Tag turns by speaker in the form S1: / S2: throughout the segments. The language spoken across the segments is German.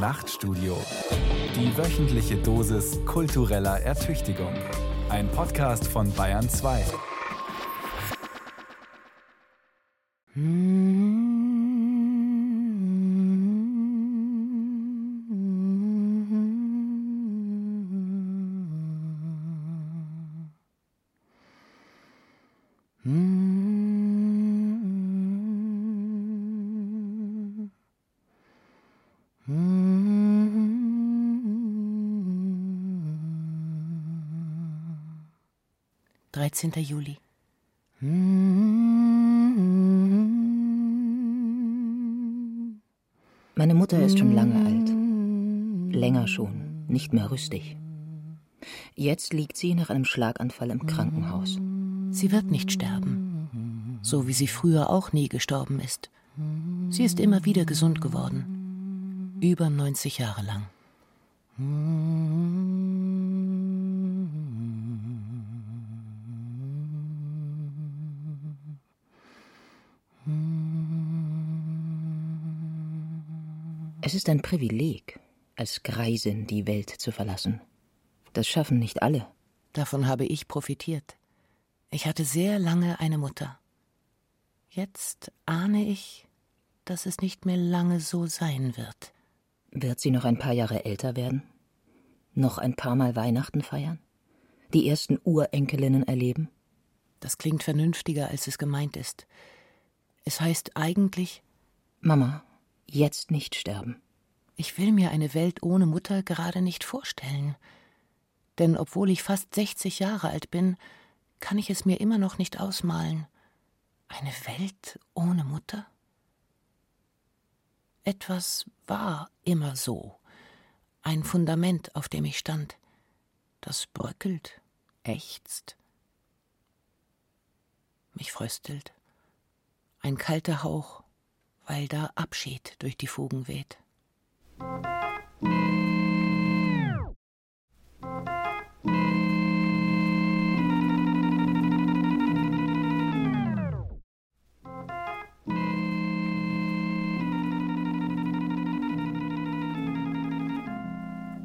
S1: Nachtstudio. Die wöchentliche Dosis kultureller Ertüchtigung. Ein Podcast von Bayern 2.
S2: Dreizehnter Juli.
S3: Meine Mutter ist schon lange alt. Länger schon, nicht mehr rüstig. Jetzt liegt sie nach einem Schlaganfall im Krankenhaus.
S2: Sie wird nicht sterben, so wie sie früher auch nie gestorben ist. Sie ist immer wieder gesund geworden, über 90 Jahre lang.
S3: Es ist ein Privileg, als Greisin die Welt zu verlassen. Das schaffen nicht alle.
S2: Davon habe ich profitiert. Ich hatte sehr lange eine Mutter. Jetzt ahne ich, dass es nicht mehr lange so sein wird.
S3: Wird sie noch ein paar Jahre älter werden? Noch ein paar Mal Weihnachten feiern? Die ersten Urenkelinnen erleben?
S2: Das klingt vernünftiger, als es gemeint ist. Es heißt eigentlich
S3: Mama, jetzt nicht sterben.
S2: Ich will mir eine Welt ohne Mutter gerade nicht vorstellen. Denn obwohl ich fast 60 Jahre alt bin, kann ich es mir immer noch nicht ausmalen. Eine Welt ohne Mutter? Etwas war immer so. Ein Fundament, auf dem ich stand. Das bröckelt, ächzt, mich fröstelt. Ein kalter Hauch, weil da Abschied durch die Fugen weht.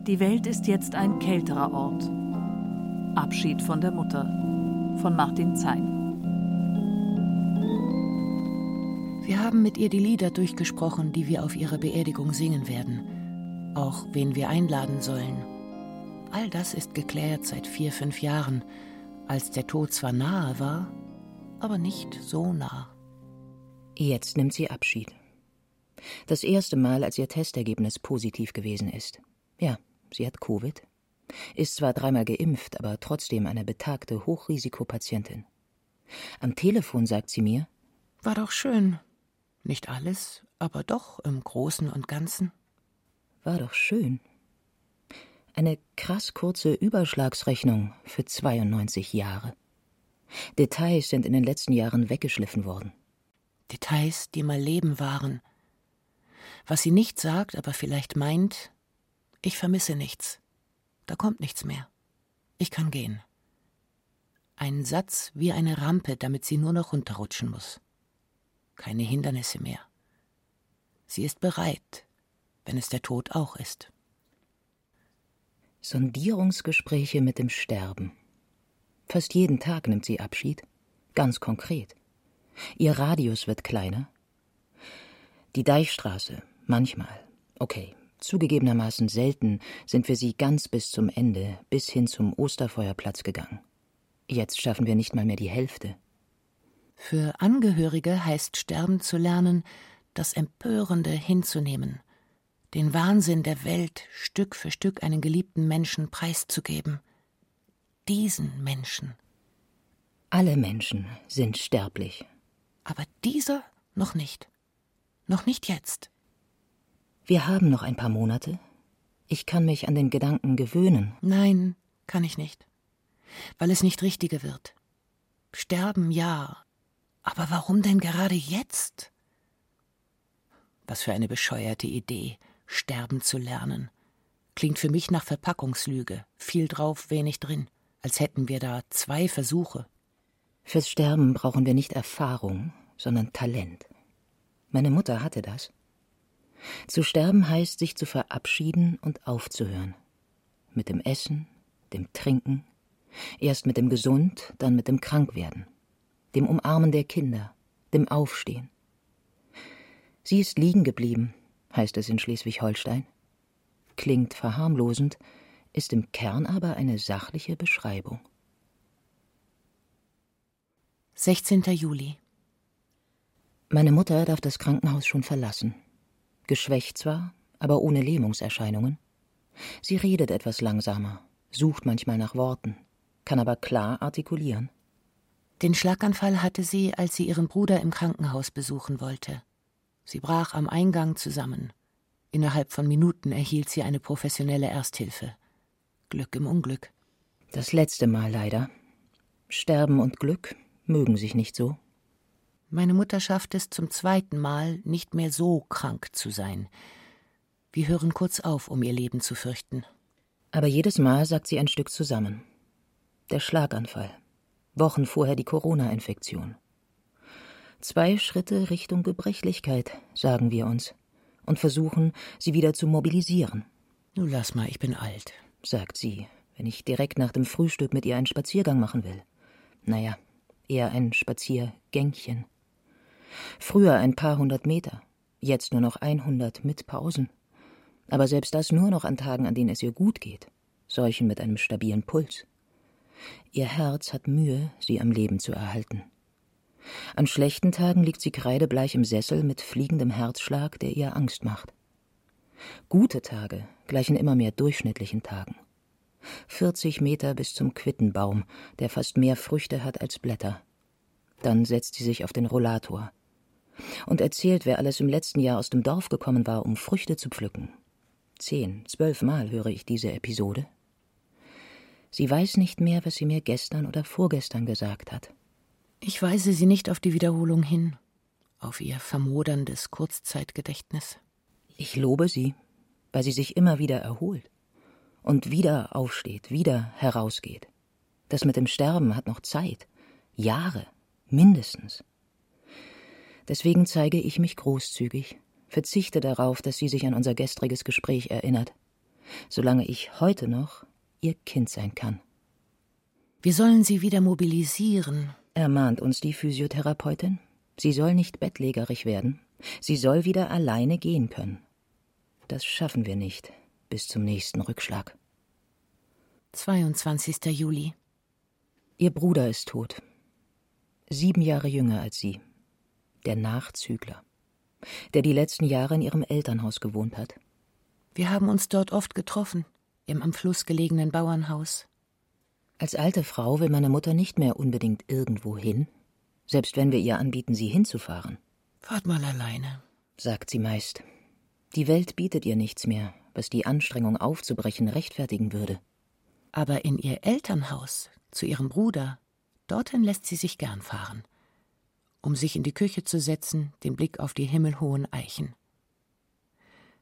S4: Die Welt ist jetzt ein kälterer Ort. Abschied von der Mutter von Martin Zein.
S2: Wir haben mit ihr die Lieder durchgesprochen, die wir auf ihrer Beerdigung singen werden. Auch wen wir einladen sollen. All das ist geklärt seit vier, fünf Jahren, als der Tod zwar nahe war, aber nicht so nah.
S3: Jetzt nimmt sie Abschied. Das erste Mal, als ihr Testergebnis positiv gewesen ist. Ja, sie hat Covid. Ist zwar dreimal geimpft, aber trotzdem eine betagte Hochrisikopatientin. Am Telefon sagt sie mir:
S2: War doch schön. Nicht alles, aber doch im Großen und Ganzen.
S3: War doch schön. Eine krass kurze Überschlagsrechnung für 92 Jahre. Details sind in den letzten Jahren weggeschliffen worden.
S2: Details, die mal Leben waren. Was sie nicht sagt, aber vielleicht meint, ich vermisse nichts. Da kommt nichts mehr. Ich kann gehen. Ein Satz wie eine Rampe, damit sie nur noch runterrutschen muss. Keine Hindernisse mehr. Sie ist bereit, wenn es der Tod auch ist.
S3: Sondierungsgespräche mit dem Sterben. Fast jeden Tag nimmt sie Abschied. Ganz konkret. Ihr Radius wird kleiner. Die Deichstraße, manchmal. Okay, zugegebenermaßen selten sind wir sie ganz bis zum Ende, bis hin zum Osterfeuerplatz gegangen. Jetzt schaffen wir nicht mal mehr die Hälfte.
S2: Für Angehörige heißt sterben zu lernen, das Empörende hinzunehmen, den Wahnsinn der Welt Stück für Stück einen geliebten Menschen preiszugeben. Diesen Menschen.
S3: Alle Menschen sind sterblich.
S2: Aber dieser noch nicht. Noch nicht jetzt.
S3: Wir haben noch ein paar Monate. Ich kann mich an den Gedanken gewöhnen.
S2: Nein, kann ich nicht. Weil es nicht richtiger wird. Sterben ja. Aber warum denn gerade jetzt? Was für eine bescheuerte Idee, sterben zu lernen. Klingt für mich nach Verpackungslüge. Viel drauf, wenig drin. Als hätten wir da zwei Versuche.
S3: Fürs Sterben brauchen wir nicht Erfahrung, sondern Talent. Meine Mutter hatte das. Zu sterben heißt, sich zu verabschieden und aufzuhören. Mit dem Essen, dem Trinken, erst mit dem Gesund, dann mit dem Krankwerden, dem Umarmen der Kinder, dem Aufstehen. Sie ist liegen geblieben, heißt es in Schleswig-Holstein. Klingt verharmlosend, ist im Kern aber eine sachliche Beschreibung.
S2: 16. Juli.
S3: Meine Mutter darf das Krankenhaus schon verlassen. Geschwächt zwar, aber ohne Lähmungserscheinungen. Sie redet etwas langsamer, sucht manchmal nach Worten, kann aber klar artikulieren.
S2: Den Schlaganfall hatte sie, als sie ihren Bruder im Krankenhaus besuchen wollte. Sie brach am Eingang zusammen. Innerhalb von Minuten erhielt sie eine professionelle Ersthilfe. Glück im Unglück.
S3: Das letzte Mal leider. Sterben und Glück mögen sich nicht so.
S2: Meine Mutter schafft es zum zweiten Mal, nicht mehr so krank zu sein. Wir hören kurz auf, um ihr Leben zu fürchten.
S3: Aber jedes Mal sagt sie ein Stück zusammen. Der Schlaganfall. Wochen vorher die Corona-Infektion. Zwei Schritte Richtung Gebrechlichkeit, sagen wir uns, und versuchen, sie wieder zu mobilisieren.
S2: Nun lass mal, ich bin alt,
S3: sagt sie, wenn ich direkt nach dem Frühstück mit ihr einen Spaziergang machen will. Naja, eher ein Spaziergängchen. Früher ein paar hundert Meter, jetzt nur noch einhundert mit Pausen. Aber selbst das nur noch an Tagen, an denen es ihr gut geht. Solchen mit einem stabilen Puls. Ihr Herz hat Mühe, sie am Leben zu erhalten. An schlechten Tagen liegt sie kreidebleich im Sessel mit fliegendem Herzschlag, der ihr Angst macht. Gute Tage gleichen immer mehr durchschnittlichen Tagen. 40 Meter bis zum Quittenbaum, der fast mehr Früchte hat als Blätter. Dann setzt sie sich auf den Rollator und erzählt, wer alles im letzten Jahr aus dem Dorf gekommen war, um Früchte zu pflücken. Zehn, zwölf Mal höre ich diese Episode. Sie weiß nicht mehr, was sie mir gestern oder vorgestern gesagt hat.
S2: Ich weise sie nicht auf die Wiederholung hin, auf ihr vermoderndes Kurzzeitgedächtnis.
S3: Ich lobe sie, weil sie sich immer wieder erholt und wieder aufsteht, wieder herausgeht. Das mit dem Sterben hat noch Zeit, Jahre, mindestens. Deswegen zeige ich mich großzügig, verzichte darauf, dass sie sich an unser gestriges Gespräch erinnert, solange ich heute noch ihr Kind sein kann.
S2: Wir sollen sie wieder mobilisieren,
S3: ermahnt uns die Physiotherapeutin. Sie soll nicht bettlägerig werden, sie soll wieder alleine gehen können. Das schaffen wir nicht bis zum nächsten Rückschlag.
S2: 22. Juli.
S3: Ihr Bruder ist tot. Sieben Jahre jünger als sie der Nachzügler, der die letzten Jahre in ihrem Elternhaus gewohnt hat.
S2: Wir haben uns dort oft getroffen, im am Fluss gelegenen Bauernhaus.
S3: Als alte Frau will meine Mutter nicht mehr unbedingt irgendwo hin, selbst wenn wir ihr anbieten, sie hinzufahren.
S2: Fahrt mal alleine,
S3: sagt sie meist. Die Welt bietet ihr nichts mehr, was die Anstrengung aufzubrechen rechtfertigen würde.
S2: Aber in ihr Elternhaus, zu ihrem Bruder, dorthin lässt sie sich gern fahren um sich in die Küche zu setzen, den Blick auf die himmelhohen Eichen.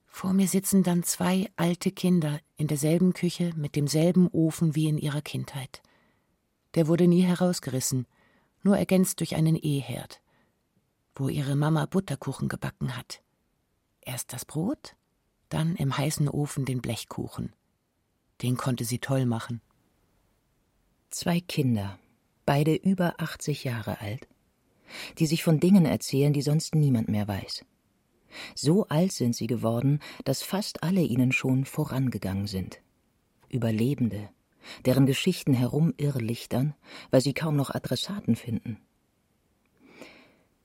S2: Vor mir sitzen dann zwei alte Kinder in derselben Küche mit demselben Ofen wie in ihrer Kindheit. Der wurde nie herausgerissen, nur ergänzt durch einen E-Herd, wo ihre Mama Butterkuchen gebacken hat. Erst das Brot, dann im heißen Ofen den Blechkuchen. Den konnte sie toll machen.
S3: Zwei Kinder, beide über 80 Jahre alt, die sich von Dingen erzählen, die sonst niemand mehr weiß. So alt sind sie geworden, dass fast alle ihnen schon vorangegangen sind. Überlebende, deren Geschichten herumirrlichtern, weil sie kaum noch Adressaten finden.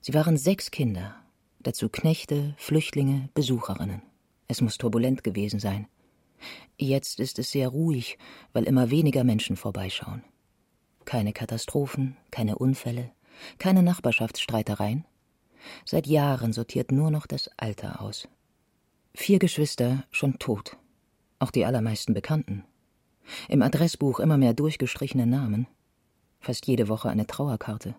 S3: Sie waren sechs Kinder, dazu Knechte, Flüchtlinge, Besucherinnen. Es muss turbulent gewesen sein. Jetzt ist es sehr ruhig, weil immer weniger Menschen vorbeischauen. Keine Katastrophen, keine Unfälle, keine Nachbarschaftsstreitereien. Seit Jahren sortiert nur noch das Alter aus. Vier Geschwister schon tot. Auch die allermeisten Bekannten. Im Adressbuch immer mehr durchgestrichene Namen. Fast jede Woche eine Trauerkarte.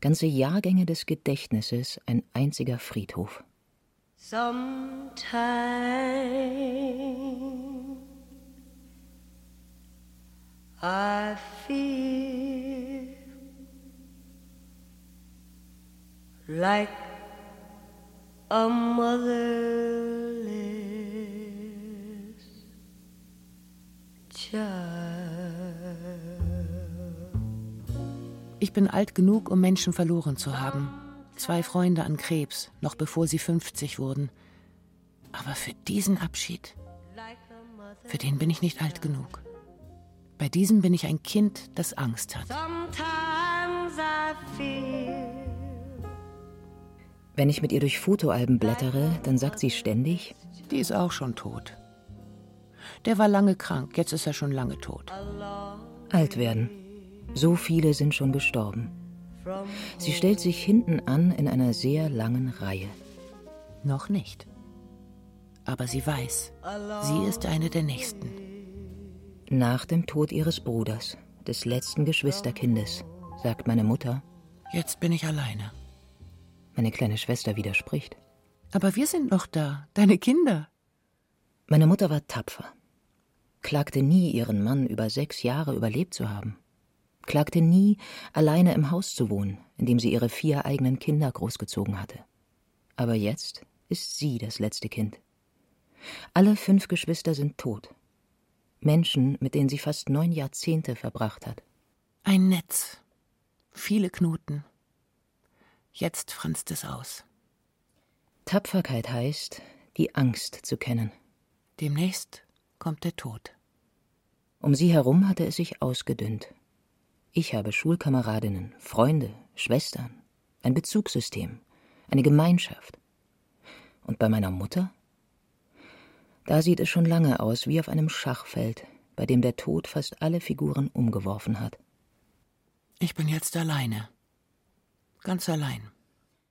S3: Ganze Jahrgänge des Gedächtnisses, ein einziger Friedhof. Sometime I feel like
S5: a motherless
S2: Ich bin alt genug, um Menschen verloren zu haben. Zwei Freunde an Krebs, noch bevor sie 50 wurden. Aber für diesen Abschied, für den bin ich nicht alt genug. Bei diesem bin ich ein Kind, das Angst hat.
S3: Wenn ich mit ihr durch Fotoalben blättere, dann sagt sie ständig,
S2: die ist auch schon tot. Der war lange krank, jetzt ist er schon lange tot.
S3: Alt werden. So viele sind schon gestorben. Sie stellt sich hinten an in einer sehr langen Reihe.
S2: Noch nicht. Aber sie weiß, sie ist eine der Nächsten.
S3: Nach dem Tod ihres Bruders, des letzten Geschwisterkindes, sagt meine Mutter.
S2: Jetzt bin ich alleine.
S3: Meine kleine Schwester widerspricht.
S2: Aber wir sind noch da, deine Kinder.
S3: Meine Mutter war tapfer, klagte nie, ihren Mann über sechs Jahre überlebt zu haben, klagte nie, alleine im Haus zu wohnen, in dem sie ihre vier eigenen Kinder großgezogen hatte. Aber jetzt ist sie das letzte Kind. Alle fünf Geschwister sind tot. Menschen, mit denen sie fast neun Jahrzehnte verbracht hat.
S2: Ein Netz. Viele Knoten. Jetzt franzt es aus.
S3: Tapferkeit heißt, die Angst zu kennen.
S2: Demnächst kommt der Tod.
S3: Um sie herum hatte es sich ausgedünnt. Ich habe Schulkameradinnen, Freunde, Schwestern, ein Bezugssystem, eine Gemeinschaft. Und bei meiner Mutter? Da sieht es schon lange aus wie auf einem Schachfeld, bei dem der Tod fast alle Figuren umgeworfen hat.
S2: Ich bin jetzt alleine. Ganz allein.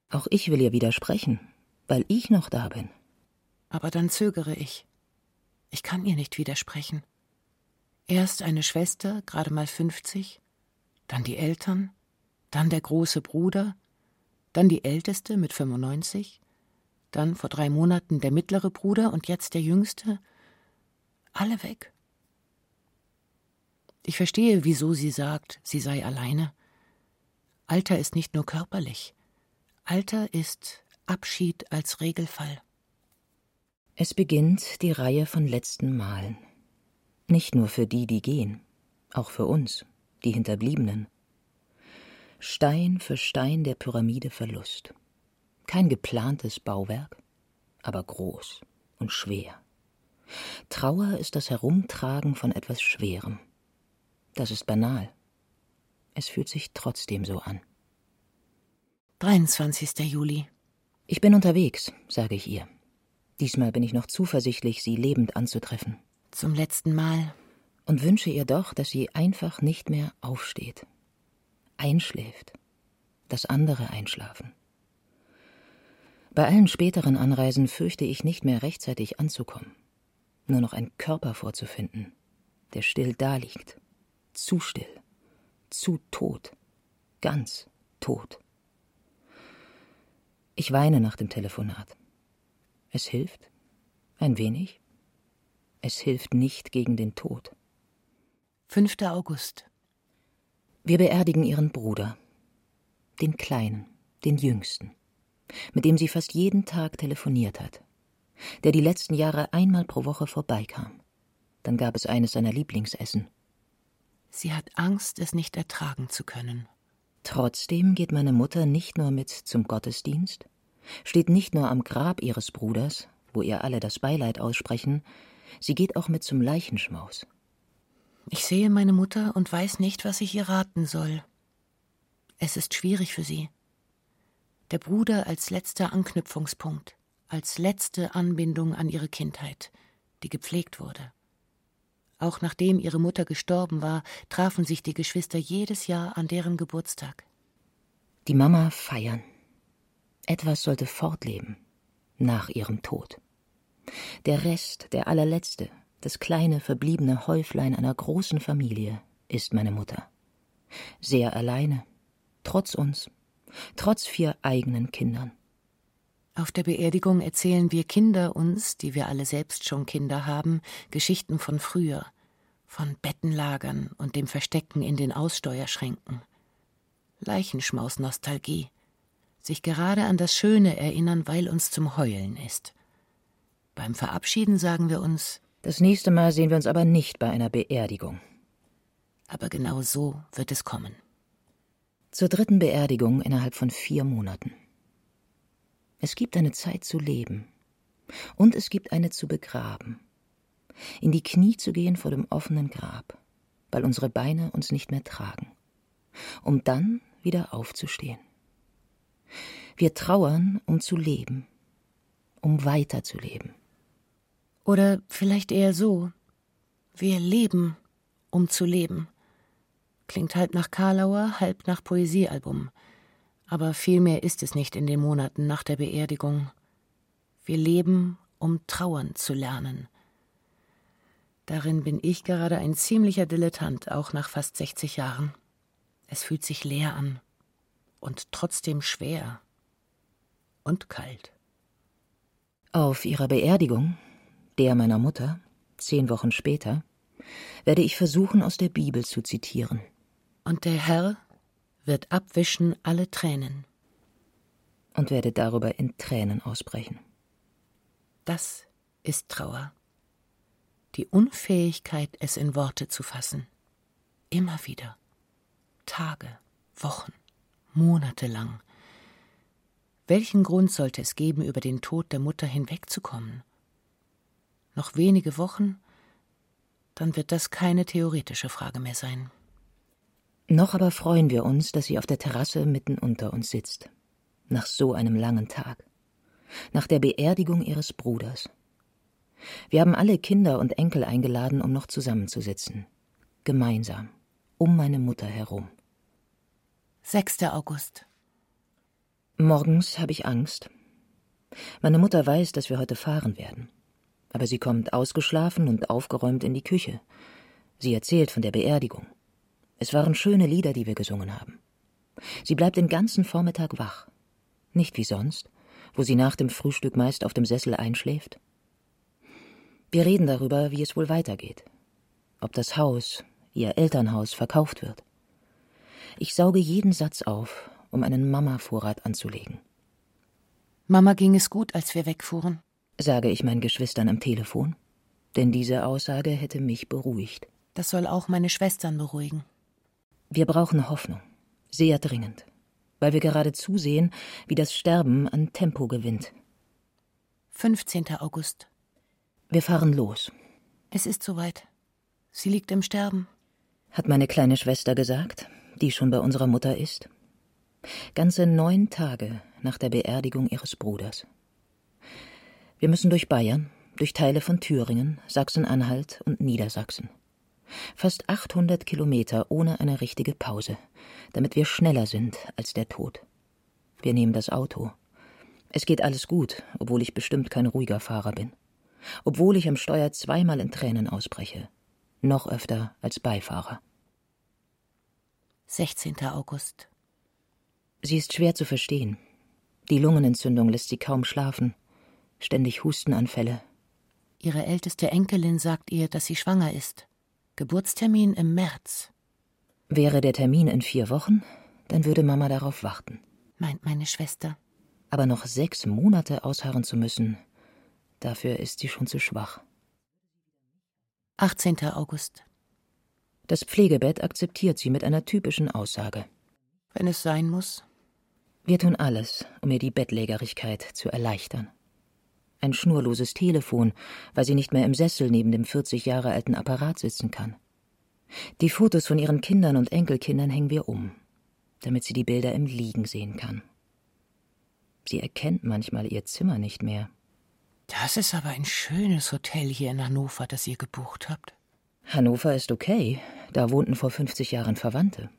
S3: Auch ich will ihr widersprechen, weil ich noch da bin.
S2: Aber dann zögere ich. Ich kann ihr nicht widersprechen. Erst eine Schwester, gerade mal 50, dann die Eltern, dann der große Bruder, dann die Älteste mit 95, dann vor drei Monaten der mittlere Bruder und jetzt der Jüngste. Alle weg. Ich verstehe, wieso sie sagt, sie sei alleine. Alter ist nicht nur körperlich. Alter ist Abschied als Regelfall.
S3: Es beginnt die Reihe von letzten Malen. Nicht nur für die, die gehen, auch für uns, die Hinterbliebenen. Stein für Stein der Pyramide Verlust. Kein geplantes Bauwerk, aber groß und schwer. Trauer ist das Herumtragen von etwas Schwerem. Das ist banal. Es fühlt sich trotzdem so an.
S2: 23. Juli.
S3: Ich bin unterwegs, sage ich ihr. Diesmal bin ich noch zuversichtlich, sie lebend anzutreffen.
S2: Zum letzten Mal.
S3: Und wünsche ihr doch, dass sie einfach nicht mehr aufsteht. Einschläft. Dass andere einschlafen. Bei allen späteren Anreisen fürchte ich nicht mehr rechtzeitig anzukommen. Nur noch ein Körper vorzufinden, der still daliegt. Zu still zu tot, ganz tot. Ich weine nach dem Telefonat. Es hilft, ein wenig. Es hilft nicht gegen den Tod.
S2: 5. August.
S3: Wir beerdigen ihren Bruder, den Kleinen, den Jüngsten, mit dem sie fast jeden Tag telefoniert hat, der die letzten Jahre einmal pro Woche vorbeikam. Dann gab es eines seiner Lieblingsessen,
S2: Sie hat Angst, es nicht ertragen zu können.
S3: Trotzdem geht meine Mutter nicht nur mit zum Gottesdienst, steht nicht nur am Grab ihres Bruders, wo ihr alle das Beileid aussprechen, sie geht auch mit zum Leichenschmaus.
S2: Ich sehe meine Mutter und weiß nicht, was ich ihr raten soll. Es ist schwierig für sie. Der Bruder als letzter Anknüpfungspunkt, als letzte Anbindung an ihre Kindheit, die gepflegt wurde. Auch nachdem ihre Mutter gestorben war, trafen sich die Geschwister jedes Jahr an deren Geburtstag.
S3: Die Mama feiern. Etwas sollte fortleben nach ihrem Tod. Der Rest, der allerletzte, das kleine verbliebene Häuflein einer großen Familie ist meine Mutter. Sehr alleine, trotz uns, trotz vier eigenen Kindern.
S2: Auf der Beerdigung erzählen wir Kinder uns, die wir alle selbst schon Kinder haben, Geschichten von früher, von Bettenlagern und dem Verstecken in den Aussteuerschränken. Leichenschmaus-Nostalgie. sich gerade an das Schöne erinnern, weil uns zum Heulen ist. Beim Verabschieden sagen wir uns
S3: Das nächste Mal sehen wir uns aber nicht bei einer Beerdigung.
S2: Aber genau so wird es kommen.
S3: Zur dritten Beerdigung innerhalb von vier Monaten. Es gibt eine Zeit zu leben. Und es gibt eine zu begraben. In die Knie zu gehen vor dem offenen Grab, weil unsere Beine uns nicht mehr tragen. Um dann wieder aufzustehen. Wir trauern, um zu leben. Um weiterzuleben.
S2: Oder vielleicht eher so. Wir leben, um zu leben. Klingt halb nach Karlauer, halb nach Poesiealbum. Aber viel mehr ist es nicht in den Monaten nach der Beerdigung. Wir leben, um trauern zu lernen. Darin bin ich gerade ein ziemlicher Dilettant, auch nach fast 60 Jahren. Es fühlt sich leer an und trotzdem schwer und kalt.
S3: Auf ihrer Beerdigung, der meiner Mutter, zehn Wochen später, werde ich versuchen, aus der Bibel zu zitieren.
S2: Und der Herr wird abwischen alle Tränen.
S3: Und werde darüber in Tränen ausbrechen.
S2: Das ist Trauer. Die Unfähigkeit, es in Worte zu fassen. Immer wieder. Tage, Wochen, Monate lang. Welchen Grund sollte es geben, über den Tod der Mutter hinwegzukommen? Noch wenige Wochen, dann wird das keine theoretische Frage mehr sein.
S3: Noch aber freuen wir uns, dass sie auf der Terrasse mitten unter uns sitzt. Nach so einem langen Tag. Nach der Beerdigung ihres Bruders. Wir haben alle Kinder und Enkel eingeladen, um noch zusammenzusitzen. Gemeinsam. Um meine Mutter herum.
S2: 6. August.
S3: Morgens habe ich Angst. Meine Mutter weiß, dass wir heute fahren werden. Aber sie kommt ausgeschlafen und aufgeräumt in die Küche. Sie erzählt von der Beerdigung. Es waren schöne Lieder, die wir gesungen haben. Sie bleibt den ganzen Vormittag wach. Nicht wie sonst, wo sie nach dem Frühstück meist auf dem Sessel einschläft. Wir reden darüber, wie es wohl weitergeht. Ob das Haus, ihr Elternhaus, verkauft wird. Ich sauge jeden Satz auf, um einen Mama-Vorrat anzulegen.
S2: Mama ging es gut, als wir wegfuhren,
S3: sage ich meinen Geschwistern am Telefon, denn diese Aussage hätte mich beruhigt.
S2: Das soll auch meine Schwestern beruhigen.
S3: Wir brauchen Hoffnung, sehr dringend, weil wir gerade zusehen, wie das Sterben an Tempo gewinnt.
S2: 15. August.
S3: Wir fahren los.
S2: Es ist soweit. Sie liegt im Sterben.
S3: Hat meine kleine Schwester gesagt, die schon bei unserer Mutter ist. Ganze neun Tage nach der Beerdigung ihres Bruders. Wir müssen durch Bayern, durch Teile von Thüringen, Sachsen-Anhalt und Niedersachsen. Fast 800 Kilometer ohne eine richtige Pause, damit wir schneller sind als der Tod. Wir nehmen das Auto. Es geht alles gut, obwohl ich bestimmt kein ruhiger Fahrer bin. Obwohl ich am Steuer zweimal in Tränen ausbreche. Noch öfter als Beifahrer.
S2: 16. August.
S3: Sie ist schwer zu verstehen. Die Lungenentzündung lässt sie kaum schlafen. Ständig Hustenanfälle.
S2: Ihre älteste Enkelin sagt ihr, dass sie schwanger ist. Geburtstermin im März.
S3: Wäre der Termin in vier Wochen, dann würde Mama darauf warten.
S2: Meint meine Schwester.
S3: Aber noch sechs Monate ausharren zu müssen, dafür ist sie schon zu schwach.
S2: 18. August.
S3: Das Pflegebett akzeptiert sie mit einer typischen Aussage.
S2: Wenn es sein muss.
S3: Wir tun alles, um ihr die Bettlägerigkeit zu erleichtern. Ein schnurloses Telefon, weil sie nicht mehr im Sessel neben dem 40 Jahre alten Apparat sitzen kann. Die Fotos von ihren Kindern und Enkelkindern hängen wir um, damit sie die Bilder im Liegen sehen kann. Sie erkennt manchmal ihr Zimmer nicht mehr.
S2: Das ist aber ein schönes Hotel hier in Hannover, das ihr gebucht habt.
S3: Hannover ist okay, da wohnten vor 50 Jahren Verwandte.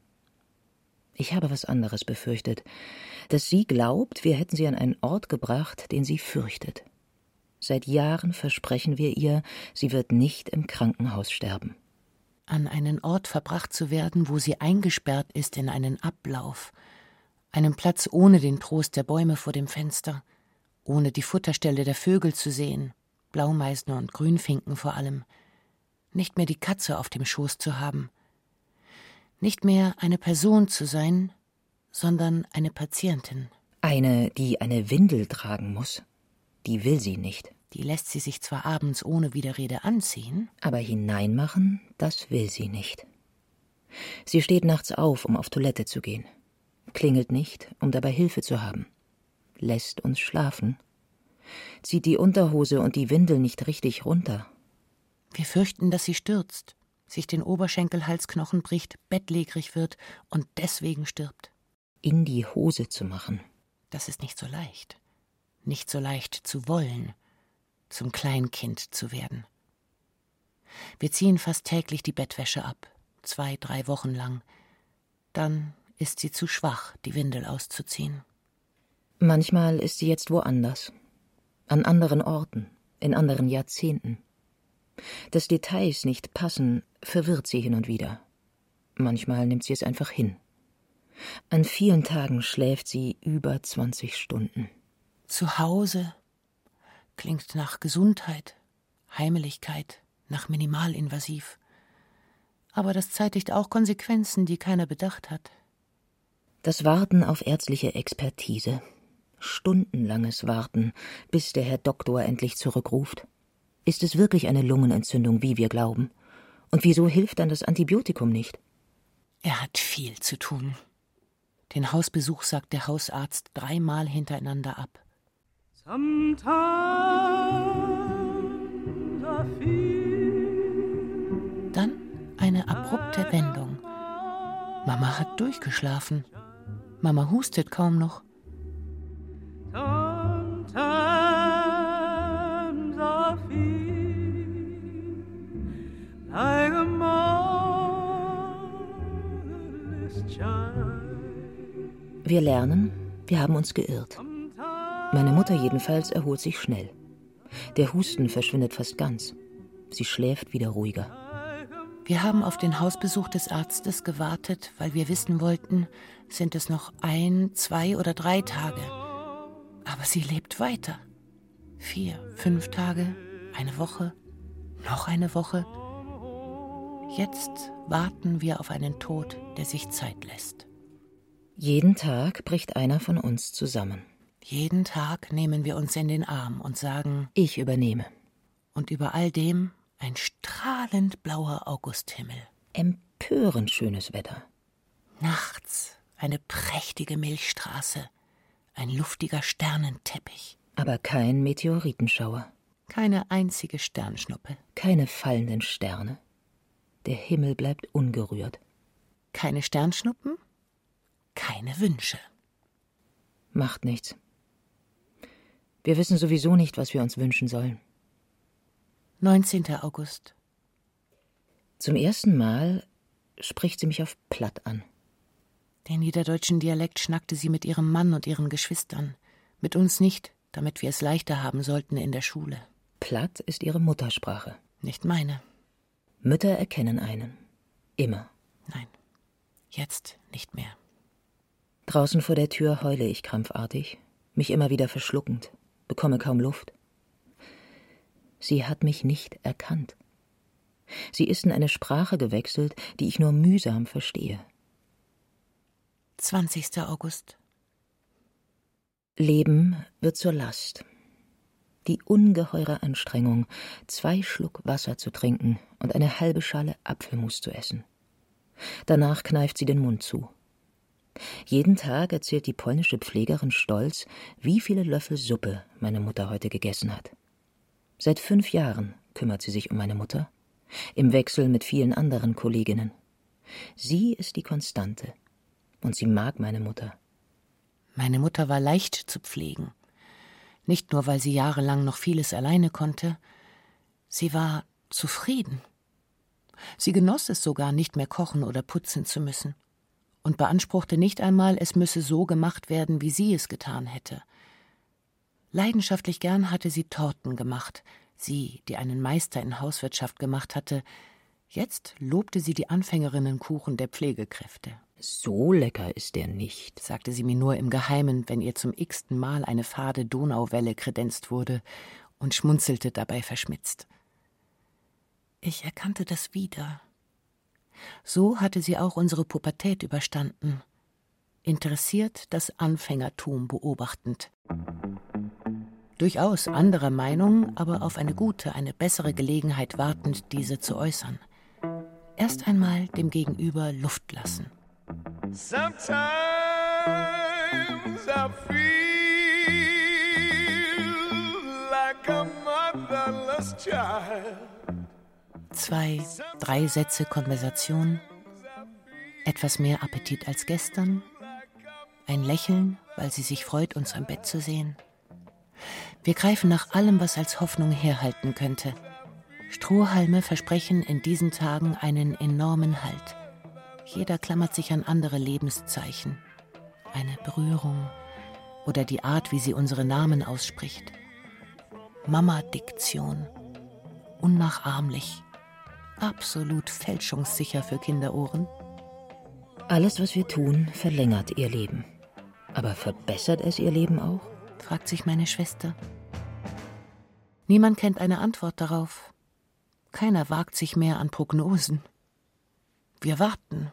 S3: Ich habe was anderes befürchtet, dass sie glaubt, wir hätten sie an einen Ort gebracht, den sie fürchtet. Seit Jahren versprechen wir ihr, sie wird nicht im Krankenhaus sterben.
S2: An einen Ort verbracht zu werden, wo sie eingesperrt ist in einen Ablauf, einen Platz ohne den Trost der Bäume vor dem Fenster, ohne die Futterstelle der Vögel zu sehen, Blaumeisen und Grünfinken vor allem, nicht mehr die Katze auf dem Schoß zu haben, nicht mehr eine Person zu sein, sondern eine Patientin.
S3: Eine, die eine Windel tragen muss, die will sie nicht.
S2: Die lässt sie sich zwar abends ohne Widerrede anziehen,
S3: aber hineinmachen, das will sie nicht. Sie steht nachts auf, um auf Toilette zu gehen, klingelt nicht, um dabei Hilfe zu haben, lässt uns schlafen, zieht die Unterhose und die Windel nicht richtig runter.
S2: Wir fürchten, dass sie stürzt, sich den Oberschenkelhalsknochen bricht, bettlägerig wird und deswegen stirbt.
S3: In die Hose zu machen.
S2: Das ist nicht so leicht. Nicht so leicht zu wollen, zum Kleinkind zu werden. Wir ziehen fast täglich die Bettwäsche ab, zwei, drei Wochen lang. Dann ist sie zu schwach, die Windel auszuziehen.
S3: Manchmal ist sie jetzt woanders, an anderen Orten, in anderen Jahrzehnten. Dass Details nicht passen, verwirrt sie hin und wieder. Manchmal nimmt sie es einfach hin. An vielen Tagen schläft sie über 20 Stunden.
S2: Zu Hause klingt nach Gesundheit, Heimeligkeit, nach minimalinvasiv. Aber das zeitigt auch Konsequenzen, die keiner bedacht hat.
S3: Das Warten auf ärztliche Expertise. Stundenlanges Warten, bis der Herr Doktor endlich zurückruft. Ist es wirklich eine Lungenentzündung, wie wir glauben? Und wieso hilft dann das Antibiotikum nicht?
S2: Er hat viel zu tun. Den Hausbesuch sagt der Hausarzt dreimal hintereinander ab. Dann eine abrupte Wendung. Mama hat durchgeschlafen. Mama hustet kaum noch.
S3: Wir lernen, wir haben uns geirrt. Meine Mutter jedenfalls erholt sich schnell. Der Husten verschwindet fast ganz. Sie schläft wieder ruhiger.
S2: Wir haben auf den Hausbesuch des Arztes gewartet, weil wir wissen wollten, sind es noch ein, zwei oder drei Tage. Aber sie lebt weiter. Vier, fünf Tage, eine Woche, noch eine Woche. Jetzt warten wir auf einen Tod, der sich Zeit lässt.
S3: Jeden Tag bricht einer von uns zusammen.
S2: Jeden Tag nehmen wir uns in den Arm und sagen
S3: Ich übernehme.
S2: Und über all dem ein strahlend blauer Augusthimmel.
S3: Empörend schönes Wetter.
S2: Nachts eine prächtige Milchstraße, ein luftiger Sternenteppich.
S3: Aber kein Meteoritenschauer.
S2: Keine einzige Sternschnuppe.
S3: Keine fallenden Sterne. Der Himmel bleibt ungerührt.
S2: Keine Sternschnuppen, keine Wünsche.
S3: Macht nichts. Wir wissen sowieso nicht, was wir uns wünschen sollen.
S2: 19. August.
S3: Zum ersten Mal spricht sie mich auf Platt an.
S2: Den niederdeutschen Dialekt schnackte sie mit ihrem Mann und ihren Geschwistern. Mit uns nicht, damit wir es leichter haben sollten in der Schule.
S3: Platt ist ihre Muttersprache.
S2: Nicht meine.
S3: Mütter erkennen einen. Immer.
S2: Nein. Jetzt nicht mehr.
S3: Draußen vor der Tür heule ich krampfartig, mich immer wieder verschluckend, bekomme kaum Luft. Sie hat mich nicht erkannt. Sie ist in eine Sprache gewechselt, die ich nur mühsam verstehe.
S2: 20. August.
S3: Leben wird zur Last. Die ungeheure Anstrengung, zwei Schluck Wasser zu trinken und eine halbe Schale Apfelmus zu essen. Danach kneift sie den Mund zu. Jeden Tag erzählt die polnische Pflegerin stolz, wie viele Löffel Suppe meine Mutter heute gegessen hat. Seit fünf Jahren kümmert sie sich um meine Mutter, im Wechsel mit vielen anderen Kolleginnen. Sie ist die Konstante, und sie mag meine Mutter.
S2: Meine Mutter war leicht zu pflegen. Nicht nur, weil sie jahrelang noch vieles alleine konnte, sie war zufrieden. Sie genoss es sogar, nicht mehr kochen oder putzen zu müssen und beanspruchte nicht einmal, es müsse so gemacht werden, wie sie es getan hätte. Leidenschaftlich gern hatte sie Torten gemacht, sie, die einen Meister in Hauswirtschaft gemacht hatte, jetzt lobte sie die Anfängerinnenkuchen der Pflegekräfte.
S3: So lecker ist der nicht,
S2: sagte sie mir nur im Geheimen, wenn ihr zum x-ten Mal eine fade Donauwelle kredenzt wurde und schmunzelte dabei verschmitzt. Ich erkannte das wieder. So hatte sie auch unsere Pubertät überstanden. interessiert das Anfängertum beobachtend. Durchaus anderer Meinung, aber auf eine gute, eine bessere Gelegenheit wartend, diese zu äußern. Erst einmal dem Gegenüber Luft lassen. Sometimes I feel like a motherless child. Zwei, drei Sätze Konversation, etwas mehr Appetit als gestern, ein Lächeln, weil sie sich freut, uns am Bett zu sehen. Wir greifen nach allem, was als Hoffnung herhalten könnte. Strohhalme versprechen in diesen Tagen einen enormen Halt. Jeder klammert sich an andere Lebenszeichen. Eine Berührung oder die Art, wie sie unsere Namen ausspricht. Mama-Diktion. Unnachahmlich. Absolut fälschungssicher für Kinderohren.
S3: Alles, was wir tun, verlängert ihr Leben. Aber verbessert es ihr Leben auch?
S2: fragt sich meine Schwester. Niemand kennt eine Antwort darauf. Keiner wagt sich mehr an Prognosen. Wir warten.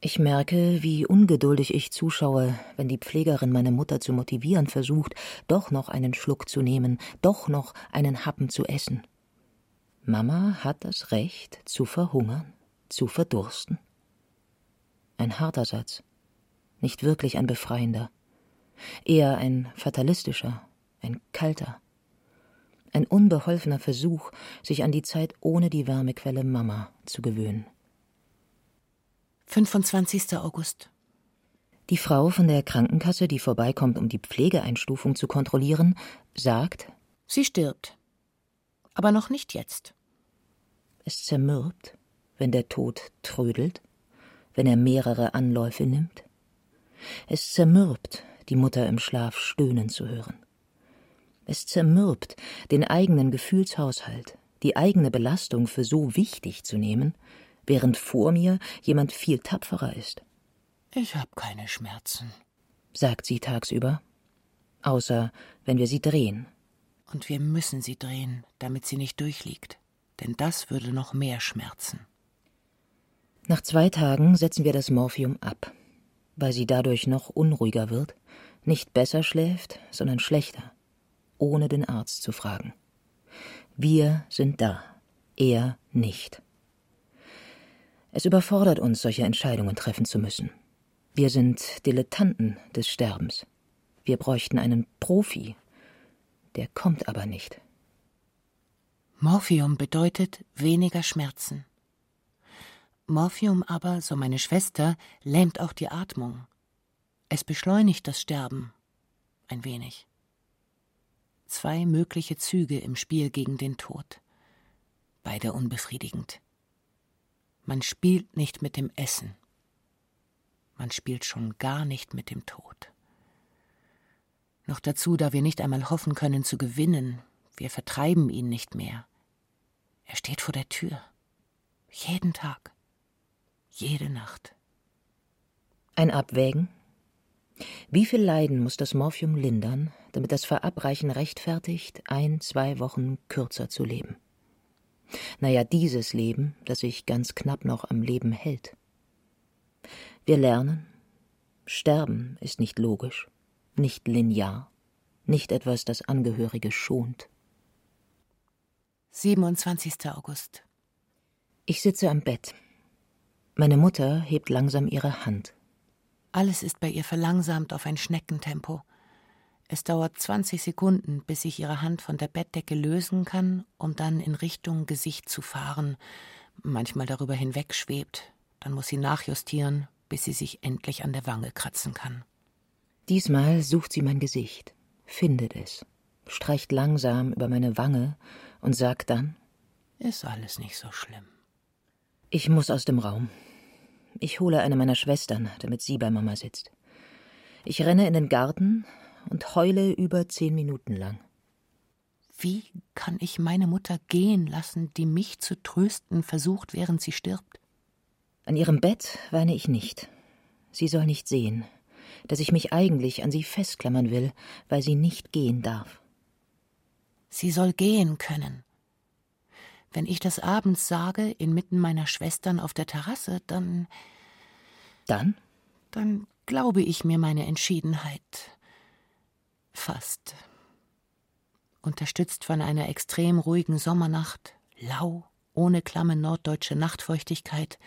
S3: Ich merke, wie ungeduldig ich zuschaue, wenn die Pflegerin meine Mutter zu motivieren versucht, doch noch einen Schluck zu nehmen, doch noch einen Happen zu essen. Mama hat das Recht zu verhungern, zu verdursten. Ein harter Satz, nicht wirklich ein befreiender, eher ein fatalistischer, ein kalter, ein unbeholfener Versuch, sich an die Zeit ohne die Wärmequelle Mama zu gewöhnen.
S2: 25. August.
S3: Die Frau von der Krankenkasse, die vorbeikommt, um die Pflegeeinstufung zu kontrollieren, sagt,
S2: sie stirbt. Aber noch nicht jetzt.
S3: Es zermürbt, wenn der Tod trödelt, wenn er mehrere Anläufe nimmt. Es zermürbt, die Mutter im Schlaf stöhnen zu hören. Es zermürbt, den eigenen Gefühlshaushalt, die eigene Belastung für so wichtig zu nehmen, während vor mir jemand viel tapferer ist.
S2: Ich hab keine Schmerzen,
S3: sagt sie tagsüber, außer wenn wir sie drehen.
S2: Und wir müssen sie drehen, damit sie nicht durchliegt, denn das würde noch mehr schmerzen.
S3: Nach zwei Tagen setzen wir das Morphium ab, weil sie dadurch noch unruhiger wird, nicht besser schläft, sondern schlechter ohne den Arzt zu fragen. Wir sind da, er nicht. Es überfordert uns, solche Entscheidungen treffen zu müssen. Wir sind Dilettanten des Sterbens. Wir bräuchten einen Profi. Der kommt aber nicht.
S2: Morphium bedeutet weniger Schmerzen. Morphium aber, so meine Schwester, lähmt auch die Atmung. Es beschleunigt das Sterben ein wenig zwei mögliche Züge im Spiel gegen den Tod. Beide unbefriedigend. Man spielt nicht mit dem Essen. Man spielt schon gar nicht mit dem Tod. Noch dazu, da wir nicht einmal hoffen können zu gewinnen, wir vertreiben ihn nicht mehr. Er steht vor der Tür. Jeden Tag. Jede Nacht.
S3: Ein Abwägen, wie viel Leiden muss das Morphium lindern, damit das Verabreichen rechtfertigt, ein, zwei Wochen kürzer zu leben? Naja, dieses Leben, das sich ganz knapp noch am Leben hält. Wir lernen, Sterben ist nicht logisch, nicht linear, nicht etwas, das Angehörige schont.
S2: 27. August.
S3: Ich sitze am Bett. Meine Mutter hebt langsam ihre Hand.
S2: Alles ist bei ihr verlangsamt auf ein Schneckentempo. Es dauert 20 Sekunden, bis ich ihre Hand von der Bettdecke lösen kann, um dann in Richtung Gesicht zu fahren, manchmal darüber hinweg schwebt. Dann muss sie nachjustieren, bis sie sich endlich an der Wange kratzen kann.
S3: Diesmal sucht sie mein Gesicht, findet es, streicht langsam über meine Wange und sagt dann:
S2: Ist alles nicht so schlimm.
S3: Ich muss aus dem Raum. Ich hole eine meiner Schwestern, damit sie bei Mama sitzt. Ich renne in den Garten und heule über zehn Minuten lang.
S2: Wie kann ich meine Mutter gehen lassen, die mich zu trösten versucht, während sie stirbt?
S3: An ihrem Bett weine ich nicht. Sie soll nicht sehen, dass ich mich eigentlich an sie festklammern will, weil sie nicht gehen darf.
S2: Sie soll gehen können. Wenn ich das abends sage, inmitten meiner Schwestern auf der Terrasse, dann.
S3: Dann?
S2: Dann glaube ich mir meine Entschiedenheit. Fast. Unterstützt von einer extrem ruhigen Sommernacht, lau, ohne klamme norddeutsche Nachtfeuchtigkeit,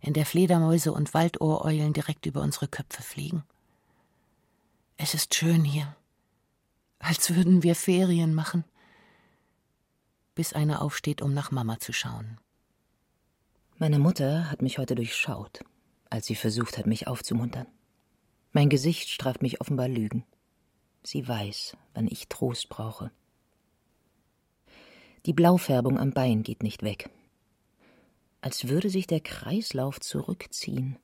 S2: in der Fledermäuse und Waldohreulen direkt über unsere Köpfe fliegen. Es ist schön hier, als würden wir Ferien machen. Bis einer aufsteht, um nach Mama zu schauen.
S3: Meine Mutter hat mich heute durchschaut, als sie versucht hat, mich aufzumuntern. Mein Gesicht straft mich offenbar Lügen. Sie weiß, wann ich Trost brauche. Die Blaufärbung am Bein geht nicht weg. Als würde sich der Kreislauf zurückziehen,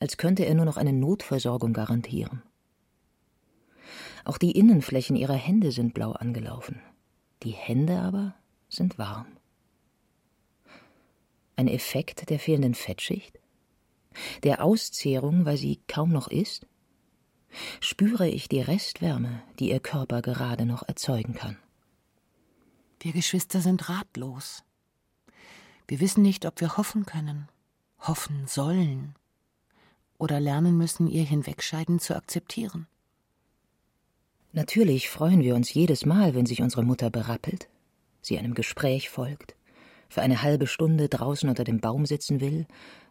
S3: als könnte er nur noch eine Notversorgung garantieren. Auch die Innenflächen ihrer Hände sind blau angelaufen. Die Hände aber sind warm. Ein Effekt der fehlenden Fettschicht? Der Auszehrung, weil sie kaum noch isst? Spüre ich die Restwärme, die ihr Körper gerade noch erzeugen kann.
S2: Wir Geschwister sind ratlos. Wir wissen nicht, ob wir hoffen können, hoffen sollen oder lernen müssen, ihr Hinwegscheiden zu akzeptieren.
S3: Natürlich freuen wir uns jedes Mal, wenn sich unsere Mutter berappelt, sie einem Gespräch folgt, für eine halbe Stunde draußen unter dem Baum sitzen will,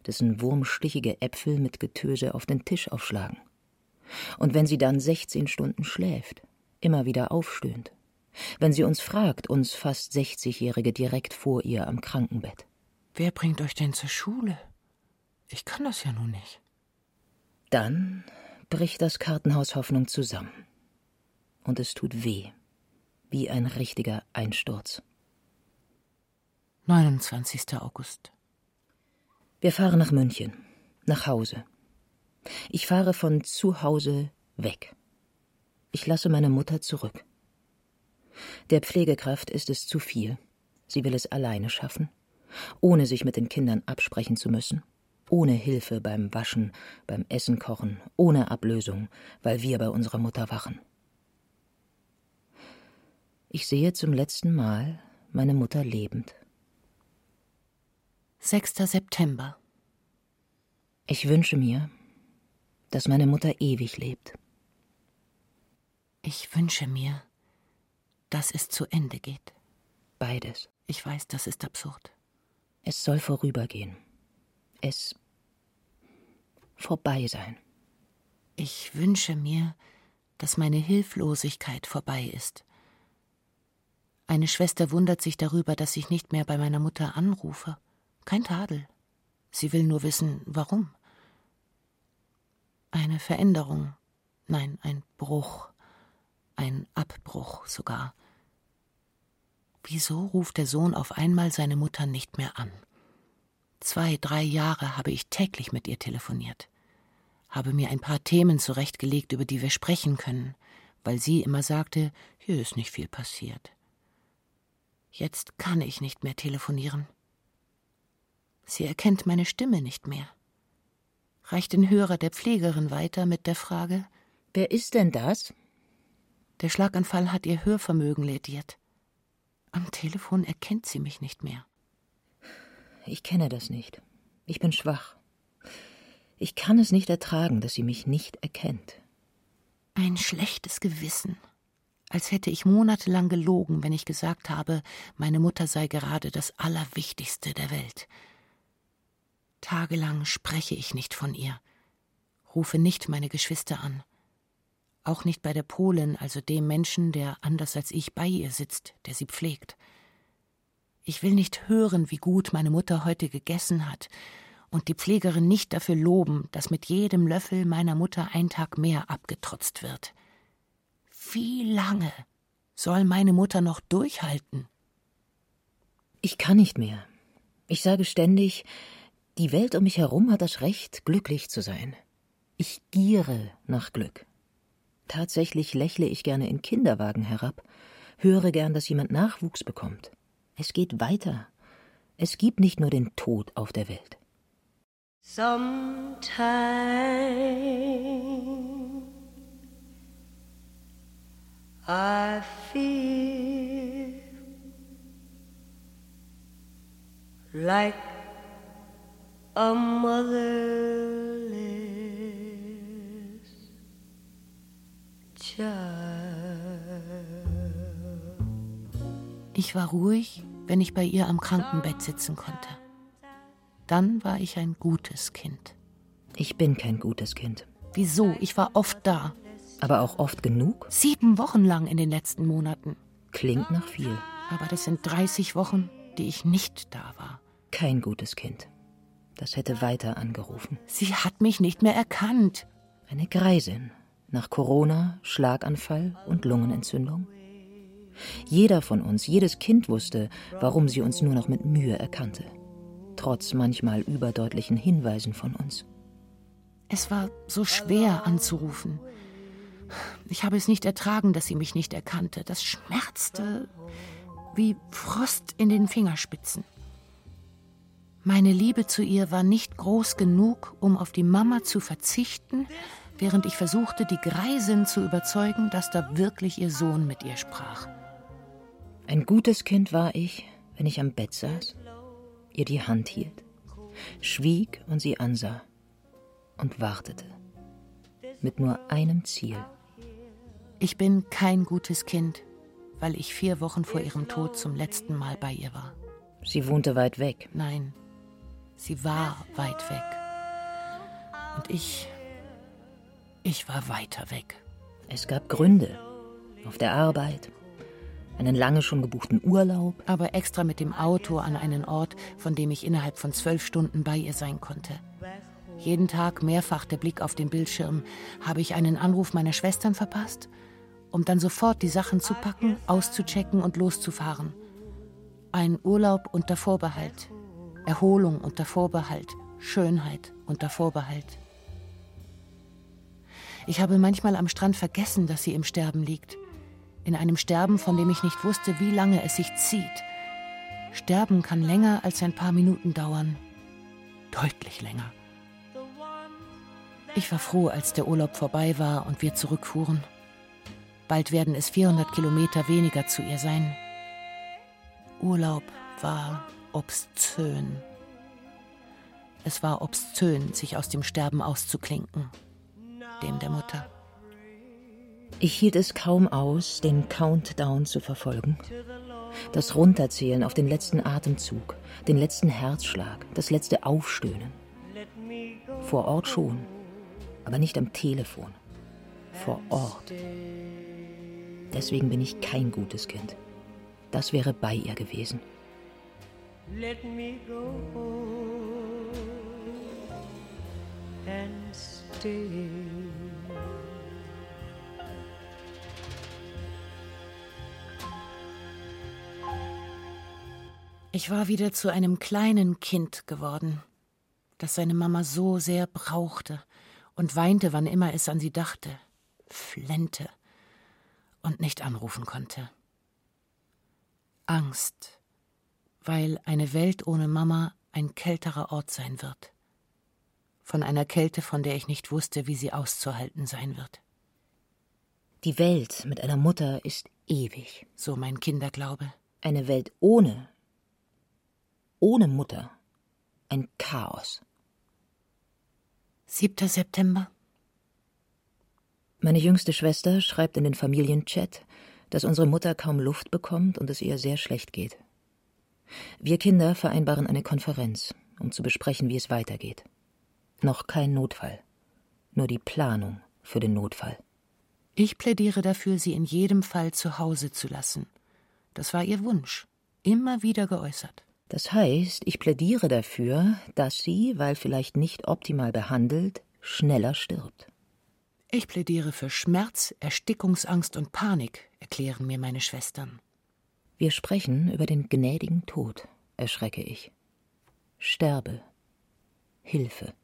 S3: dessen wurmstichige Äpfel mit Getöse auf den Tisch aufschlagen. Und wenn sie dann sechzehn Stunden schläft, immer wieder aufstöhnt, wenn sie uns fragt, uns fast Sechzigjährige direkt vor ihr am Krankenbett.
S2: Wer bringt euch denn zur Schule? Ich kann das ja nun nicht.
S3: Dann bricht das Kartenhaus Hoffnung zusammen und es tut weh, wie ein richtiger Einsturz.
S2: 29. August.
S3: Wir fahren nach München, nach Hause. Ich fahre von zu Hause weg. Ich lasse meine Mutter zurück. Der Pflegekraft ist es zu viel. Sie will es alleine schaffen, ohne sich mit den Kindern absprechen zu müssen, ohne Hilfe beim Waschen, beim Essen kochen, ohne Ablösung, weil wir bei unserer Mutter wachen. Ich sehe zum letzten Mal meine Mutter lebend.
S2: 6. September.
S3: Ich wünsche mir, dass meine Mutter ewig lebt.
S2: Ich wünsche mir, dass es zu Ende geht.
S3: Beides.
S2: Ich weiß, das ist absurd.
S3: Es soll vorübergehen. Es vorbei sein.
S2: Ich wünsche mir, dass meine Hilflosigkeit vorbei ist eine Schwester wundert sich darüber, dass ich nicht mehr bei meiner Mutter anrufe. Kein Tadel. Sie will nur wissen, warum. Eine Veränderung, nein, ein Bruch, ein Abbruch sogar. Wieso ruft der Sohn auf einmal seine Mutter nicht mehr an? Zwei, drei Jahre habe ich täglich mit ihr telefoniert, habe mir ein paar Themen zurechtgelegt, über die wir sprechen können, weil sie immer sagte, hier ist nicht viel passiert. Jetzt kann ich nicht mehr telefonieren. Sie erkennt meine Stimme nicht mehr. Reicht den Hörer der Pflegerin weiter mit der Frage
S3: Wer ist denn das?
S2: Der Schlaganfall hat ihr Hörvermögen lädiert. Am Telefon erkennt sie mich nicht mehr.
S3: Ich kenne das nicht. Ich bin schwach. Ich kann es nicht ertragen, dass sie mich nicht erkennt.
S2: Ein schlechtes Gewissen als hätte ich monatelang gelogen, wenn ich gesagt habe, meine Mutter sei gerade das Allerwichtigste der Welt. Tagelang spreche ich nicht von ihr, rufe nicht meine Geschwister an, auch nicht bei der Polin, also dem Menschen, der anders als ich bei ihr sitzt, der sie pflegt. Ich will nicht hören, wie gut meine Mutter heute gegessen hat, und die Pflegerin nicht dafür loben, dass mit jedem Löffel meiner Mutter ein Tag mehr abgetrotzt wird. Wie lange soll meine Mutter noch durchhalten?
S3: Ich kann nicht mehr. Ich sage ständig, die Welt um mich herum hat das Recht, glücklich zu sein. Ich giere nach Glück. Tatsächlich lächle ich gerne in Kinderwagen herab, höre gern, dass jemand Nachwuchs bekommt. Es geht weiter. Es gibt nicht nur den Tod auf der Welt. Sometime I feel like a motherless
S2: Ich war ruhig, wenn ich bei ihr am Krankenbett sitzen konnte. Dann war ich ein gutes Kind.
S3: Ich bin kein gutes Kind.
S2: Wieso? Ich war oft da.
S3: Aber auch oft genug?
S2: Sieben Wochen lang in den letzten Monaten.
S3: Klingt nach viel.
S2: Aber das sind 30 Wochen, die ich nicht da war.
S3: Kein gutes Kind. Das hätte weiter angerufen.
S2: Sie hat mich nicht mehr erkannt.
S3: Eine Greisin. Nach Corona, Schlaganfall und Lungenentzündung. Jeder von uns, jedes Kind wusste, warum sie uns nur noch mit Mühe erkannte. Trotz manchmal überdeutlichen Hinweisen von uns.
S2: Es war so schwer anzurufen. Ich habe es nicht ertragen, dass sie mich nicht erkannte. Das schmerzte wie Frost in den Fingerspitzen. Meine Liebe zu ihr war nicht groß genug, um auf die Mama zu verzichten, während ich versuchte, die Greisin zu überzeugen, dass da wirklich ihr Sohn mit ihr sprach.
S3: Ein gutes Kind war ich, wenn ich am Bett saß, ihr die Hand hielt, schwieg und sie ansah und wartete. Mit nur einem Ziel.
S2: Ich bin kein gutes Kind, weil ich vier Wochen vor ihrem Tod zum letzten Mal bei ihr war.
S3: Sie wohnte weit weg.
S2: Nein, sie war weit weg. Und ich. Ich war weiter weg.
S3: Es gab Gründe. Auf der Arbeit, einen lange schon gebuchten Urlaub.
S2: Aber extra mit dem Auto an einen Ort, von dem ich innerhalb von zwölf Stunden bei ihr sein konnte. Jeden Tag mehrfach der Blick auf den Bildschirm. Habe ich einen Anruf meiner Schwestern verpasst? Um dann sofort die Sachen zu packen, auszuchecken und loszufahren. Ein Urlaub unter Vorbehalt. Erholung unter Vorbehalt. Schönheit unter Vorbehalt. Ich habe manchmal am Strand vergessen, dass sie im Sterben liegt. In einem Sterben, von dem ich nicht wusste, wie lange es sich zieht. Sterben kann länger als ein paar Minuten dauern. Deutlich länger. Ich war froh, als der Urlaub vorbei war und wir zurückfuhren. Bald werden es 400 Kilometer weniger zu ihr sein. Urlaub war obszön. Es war obszön, sich aus dem Sterben auszuklinken, dem der Mutter.
S3: Ich hielt es kaum aus, den Countdown zu verfolgen. Das Runterzählen auf den letzten Atemzug, den letzten Herzschlag, das letzte Aufstöhnen. Vor Ort schon, aber nicht am Telefon. Vor Ort. Deswegen bin ich kein gutes Kind. Das wäre bei ihr gewesen. Let me go and stay.
S2: Ich war wieder zu einem kleinen Kind geworden, das seine Mama so sehr brauchte und weinte, wann immer es an sie dachte, flennte und nicht anrufen konnte. Angst, weil eine Welt ohne Mama ein kälterer Ort sein wird. Von einer Kälte, von der ich nicht wusste, wie sie auszuhalten sein wird.
S3: Die Welt mit einer Mutter ist ewig.
S2: So mein Kinderglaube.
S3: Eine Welt ohne ohne Mutter ein Chaos.
S2: 7. September.
S3: Meine jüngste Schwester schreibt in den Familienchat, dass unsere Mutter kaum Luft bekommt und es ihr sehr schlecht geht. Wir Kinder vereinbaren eine Konferenz, um zu besprechen, wie es weitergeht. Noch kein Notfall, nur die Planung für den Notfall.
S2: Ich plädiere dafür, sie in jedem Fall zu Hause zu lassen. Das war ihr Wunsch, immer wieder geäußert.
S3: Das heißt, ich plädiere dafür, dass sie, weil vielleicht nicht optimal behandelt, schneller stirbt.
S2: Ich plädiere für Schmerz, Erstickungsangst und Panik, erklären mir meine Schwestern.
S3: Wir sprechen über den gnädigen Tod, erschrecke ich. Sterbe. Hilfe.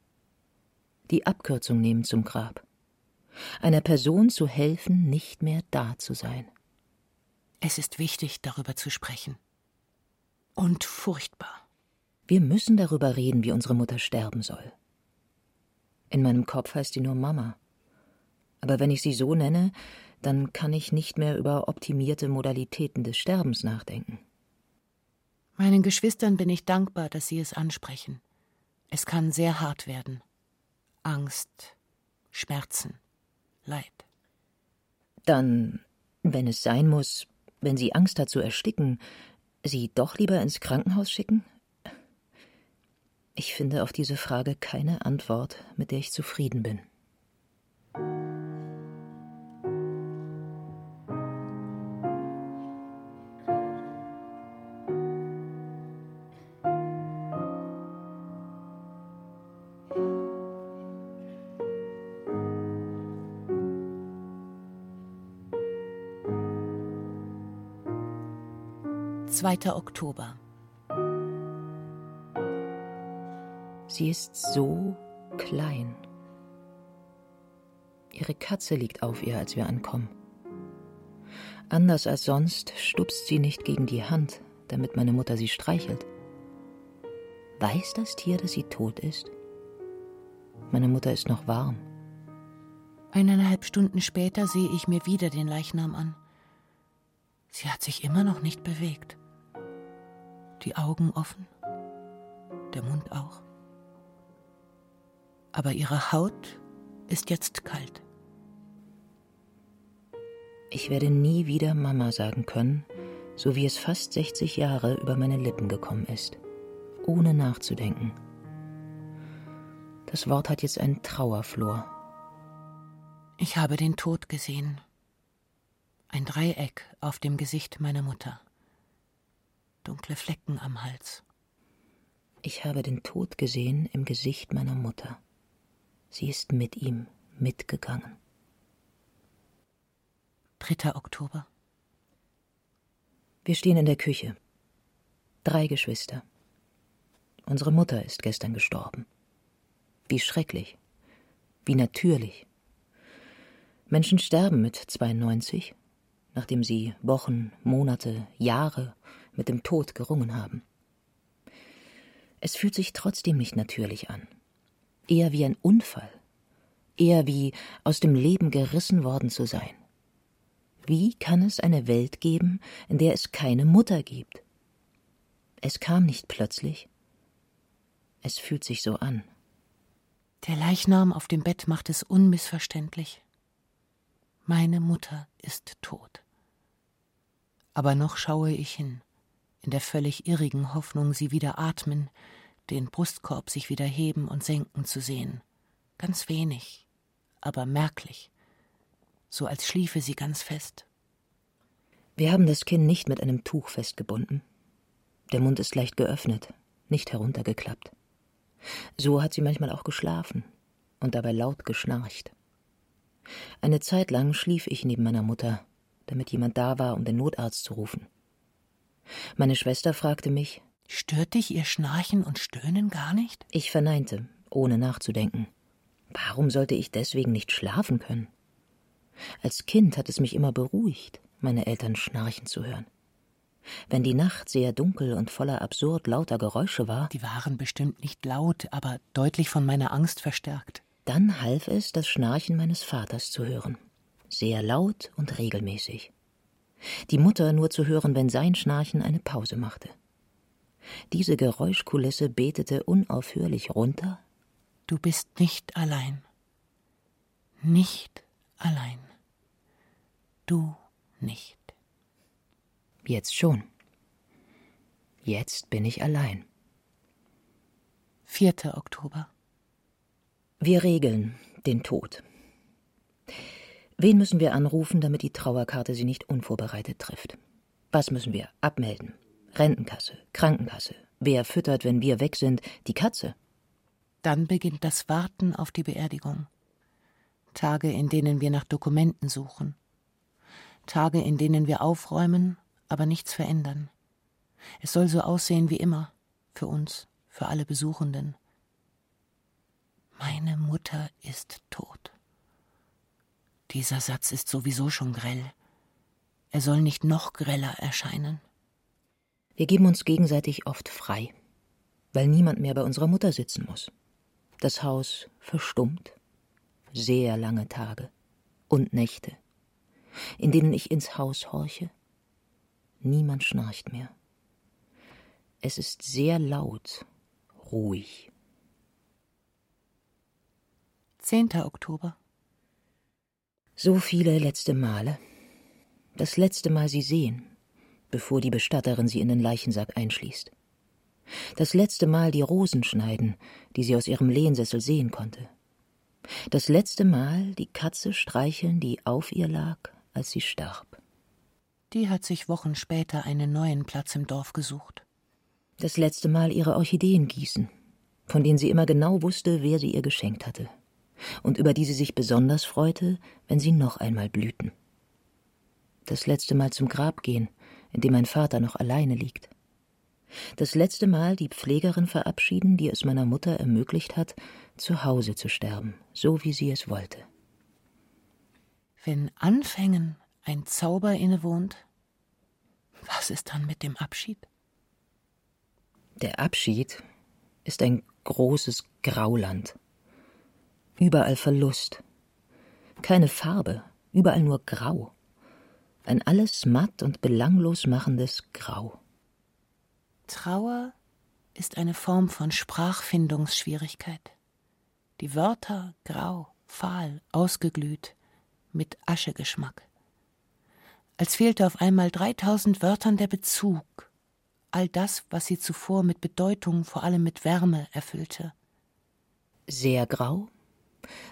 S3: Die Abkürzung nehmen zum Grab. Einer Person zu helfen, nicht mehr da zu sein.
S2: Es ist wichtig, darüber zu sprechen und furchtbar.
S3: Wir müssen darüber reden, wie unsere Mutter sterben soll. In meinem Kopf heißt sie nur Mama. Aber wenn ich sie so nenne, dann kann ich nicht mehr über optimierte Modalitäten des Sterbens nachdenken.
S2: Meinen Geschwistern bin ich dankbar, dass sie es ansprechen. Es kann sehr hart werden. Angst, Schmerzen, Leid.
S3: Dann, wenn es sein muss, wenn sie Angst hat zu ersticken, sie doch lieber ins Krankenhaus schicken? Ich finde auf diese Frage keine Antwort, mit der ich zufrieden bin.
S2: 2. Oktober.
S3: Sie ist so klein. Ihre Katze liegt auf ihr, als wir ankommen. Anders als sonst stupst sie nicht gegen die Hand, damit meine Mutter sie streichelt. Weiß das Tier, dass sie tot ist? Meine Mutter ist noch warm.
S2: Eineinhalb Stunden später sehe ich mir wieder den Leichnam an. Sie hat sich immer noch nicht bewegt die Augen offen, der Mund auch. Aber ihre Haut ist jetzt kalt.
S3: Ich werde nie wieder Mama sagen können, so wie es fast 60 Jahre über meine Lippen gekommen ist, ohne nachzudenken. Das Wort hat jetzt einen Trauerflor.
S2: Ich habe den Tod gesehen. Ein Dreieck auf dem Gesicht meiner Mutter dunkle Flecken am Hals.
S3: Ich habe den Tod gesehen im Gesicht meiner Mutter. Sie ist mit ihm mitgegangen.
S2: 3. Oktober.
S3: Wir stehen in der Küche. Drei Geschwister. Unsere Mutter ist gestern gestorben. Wie schrecklich. Wie natürlich. Menschen sterben mit 92, nachdem sie Wochen, Monate, Jahre mit dem Tod gerungen haben. Es fühlt sich trotzdem nicht natürlich an. Eher wie ein Unfall. Eher wie aus dem Leben gerissen worden zu sein. Wie kann es eine Welt geben, in der es keine Mutter gibt? Es kam nicht plötzlich. Es fühlt sich so an.
S2: Der Leichnam auf dem Bett macht es unmissverständlich. Meine Mutter ist tot. Aber noch schaue ich hin in der völlig irrigen Hoffnung, sie wieder atmen, den Brustkorb sich wieder heben und senken zu sehen. Ganz wenig, aber merklich, so als schliefe sie ganz fest.
S3: Wir haben das Kinn nicht mit einem Tuch festgebunden. Der Mund ist leicht geöffnet, nicht heruntergeklappt. So hat sie manchmal auch geschlafen und dabei laut geschnarcht. Eine Zeit lang schlief ich neben meiner Mutter, damit jemand da war, um den Notarzt zu rufen. Meine Schwester fragte mich
S2: Stört dich ihr Schnarchen und Stöhnen gar nicht?
S3: Ich verneinte, ohne nachzudenken. Warum sollte ich deswegen nicht schlafen können? Als Kind hat es mich immer beruhigt, meine Eltern schnarchen zu hören. Wenn die Nacht sehr dunkel und voller absurd lauter Geräusche war,
S2: die waren bestimmt nicht laut, aber deutlich von meiner Angst verstärkt.
S3: Dann half es, das Schnarchen meines Vaters zu hören. Sehr laut und regelmäßig die Mutter nur zu hören, wenn sein Schnarchen eine Pause machte. Diese Geräuschkulisse betete unaufhörlich runter
S2: Du bist nicht allein. Nicht allein. Du nicht.
S3: Jetzt schon. Jetzt bin ich allein.
S2: 4. Oktober.
S3: Wir regeln den Tod. Wen müssen wir anrufen, damit die Trauerkarte sie nicht unvorbereitet trifft? Was müssen wir abmelden? Rentenkasse, Krankenkasse. Wer füttert, wenn wir weg sind? Die Katze.
S2: Dann beginnt das Warten auf die Beerdigung. Tage, in denen wir nach Dokumenten suchen. Tage, in denen wir aufräumen, aber nichts verändern. Es soll so aussehen wie immer, für uns, für alle Besuchenden. Meine Mutter ist tot. Dieser Satz ist sowieso schon grell. Er soll nicht noch greller erscheinen.
S3: Wir geben uns gegenseitig oft frei, weil niemand mehr bei unserer Mutter sitzen muss. Das Haus verstummt. Sehr lange Tage und Nächte, in denen ich ins Haus horche. Niemand schnarcht mehr. Es ist sehr laut, ruhig.
S2: 10. Oktober
S3: So viele letzte Male. Das letzte Mal sie sehen, bevor die Bestatterin sie in den Leichensack einschließt. Das letzte Mal die Rosen schneiden, die sie aus ihrem Lehnsessel sehen konnte. Das letzte Mal die Katze streicheln, die auf ihr lag, als sie starb.
S2: Die hat sich Wochen später einen neuen Platz im Dorf gesucht.
S3: Das letzte Mal ihre Orchideen gießen, von denen sie immer genau wusste, wer sie ihr geschenkt hatte, und über die sie sich besonders freute, wenn sie noch einmal blühten. Das letzte Mal zum Grab gehen, in dem mein Vater noch alleine liegt. Das letzte Mal die Pflegerin verabschieden, die es meiner Mutter ermöglicht hat, zu Hause zu sterben, so wie sie es wollte.
S2: Wenn Anfängen ein Zauber innewohnt, was ist dann mit dem Abschied?
S3: Der Abschied ist ein großes Grauland. Überall Verlust. Keine Farbe, überall nur Grau. Ein alles matt und belanglos machendes Grau.
S2: Trauer ist eine Form von Sprachfindungsschwierigkeit. Die Wörter grau, fahl, ausgeglüht, mit Aschegeschmack. Als fehlte auf einmal 3000 Wörtern der Bezug, all das, was sie zuvor mit Bedeutung, vor allem mit Wärme erfüllte.
S3: Sehr grau?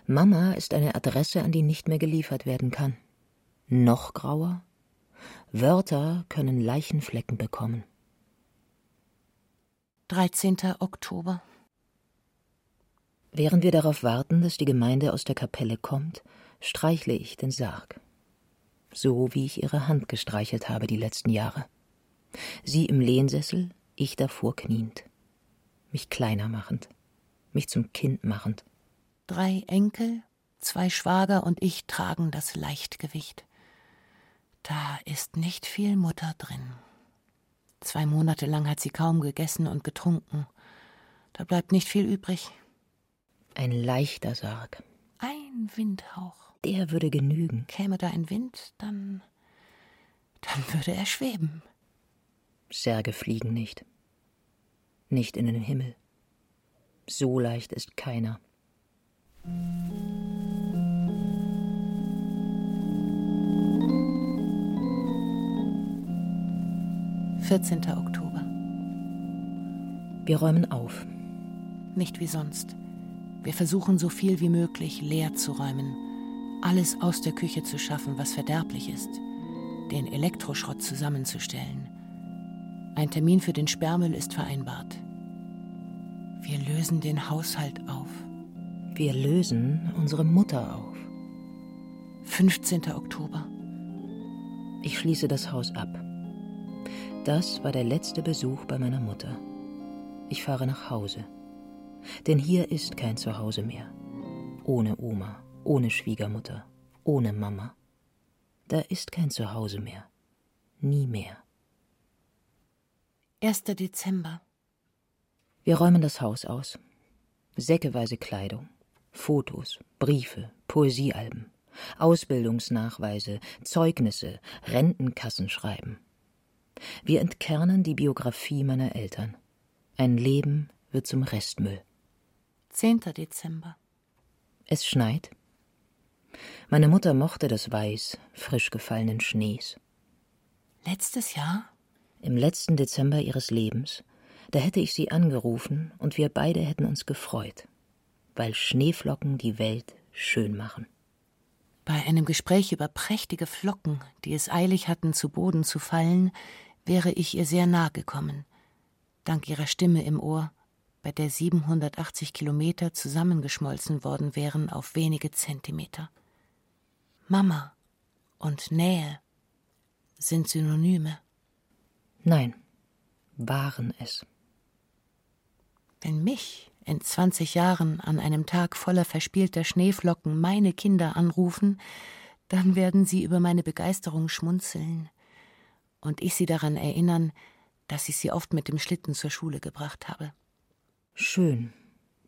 S3: Mama ist eine Adresse, an die nicht mehr geliefert werden kann. Noch grauer? Wörter können Leichenflecken bekommen.
S2: 13. Oktober.
S3: Während wir darauf warten, dass die Gemeinde aus der Kapelle kommt, streichle ich den Sarg. So wie ich ihre Hand gestreichelt habe die letzten Jahre. Sie im Lehnsessel, ich davor kniend. Mich kleiner machend. Mich zum Kind machend.
S2: Drei Enkel, zwei Schwager und ich tragen das Leichtgewicht. Da ist nicht viel Mutter drin. Zwei Monate lang hat sie kaum gegessen und getrunken. Da bleibt nicht viel übrig.
S3: Ein leichter Sarg.
S2: Ein Windhauch.
S3: Der würde genügen.
S2: Käme da ein Wind, dann. dann würde er schweben.
S3: Särge fliegen nicht. Nicht in den Himmel. So leicht ist keiner.
S2: 14. Oktober.
S3: Wir räumen auf.
S2: Nicht wie sonst. Wir versuchen so viel wie möglich leer zu räumen, alles aus der Küche zu schaffen, was verderblich ist, den Elektroschrott zusammenzustellen. Ein Termin für den Sperrmüll ist vereinbart. Wir lösen den Haushalt auf.
S3: Wir lösen unsere Mutter auf.
S2: 15. Oktober.
S3: Ich schließe das Haus ab. Das war der letzte Besuch bei meiner Mutter. Ich fahre nach Hause. Denn hier ist kein Zuhause mehr. Ohne Oma, ohne Schwiegermutter, ohne Mama. Da ist kein Zuhause mehr. Nie mehr.
S2: 1. Dezember.
S3: Wir räumen das Haus aus. Säckeweise Kleidung, Fotos, Briefe, Poesiealben, Ausbildungsnachweise, Zeugnisse, Rentenkassenschreiben. Wir entkernen die Biografie meiner Eltern. Ein Leben wird zum Restmüll.
S2: 10. Dezember.
S3: Es schneit. Meine Mutter mochte das Weiß frisch gefallenen Schnees.
S2: Letztes Jahr?
S3: Im letzten Dezember ihres Lebens, da hätte ich sie angerufen und wir beide hätten uns gefreut, weil Schneeflocken die Welt schön machen.
S2: Bei einem Gespräch über prächtige Flocken, die es eilig hatten, zu Boden zu fallen, wäre ich ihr sehr nahe gekommen, dank ihrer Stimme im Ohr, bei der 780 Kilometer zusammengeschmolzen worden wären auf wenige Zentimeter. Mama und Nähe sind Synonyme.
S3: Nein, waren es.
S2: Wenn mich in 20 Jahren an einem Tag voller verspielter Schneeflocken meine Kinder anrufen, dann werden sie über meine Begeisterung schmunzeln, und ich sie daran erinnern, dass ich sie oft mit dem Schlitten zur Schule gebracht habe.
S3: Schön,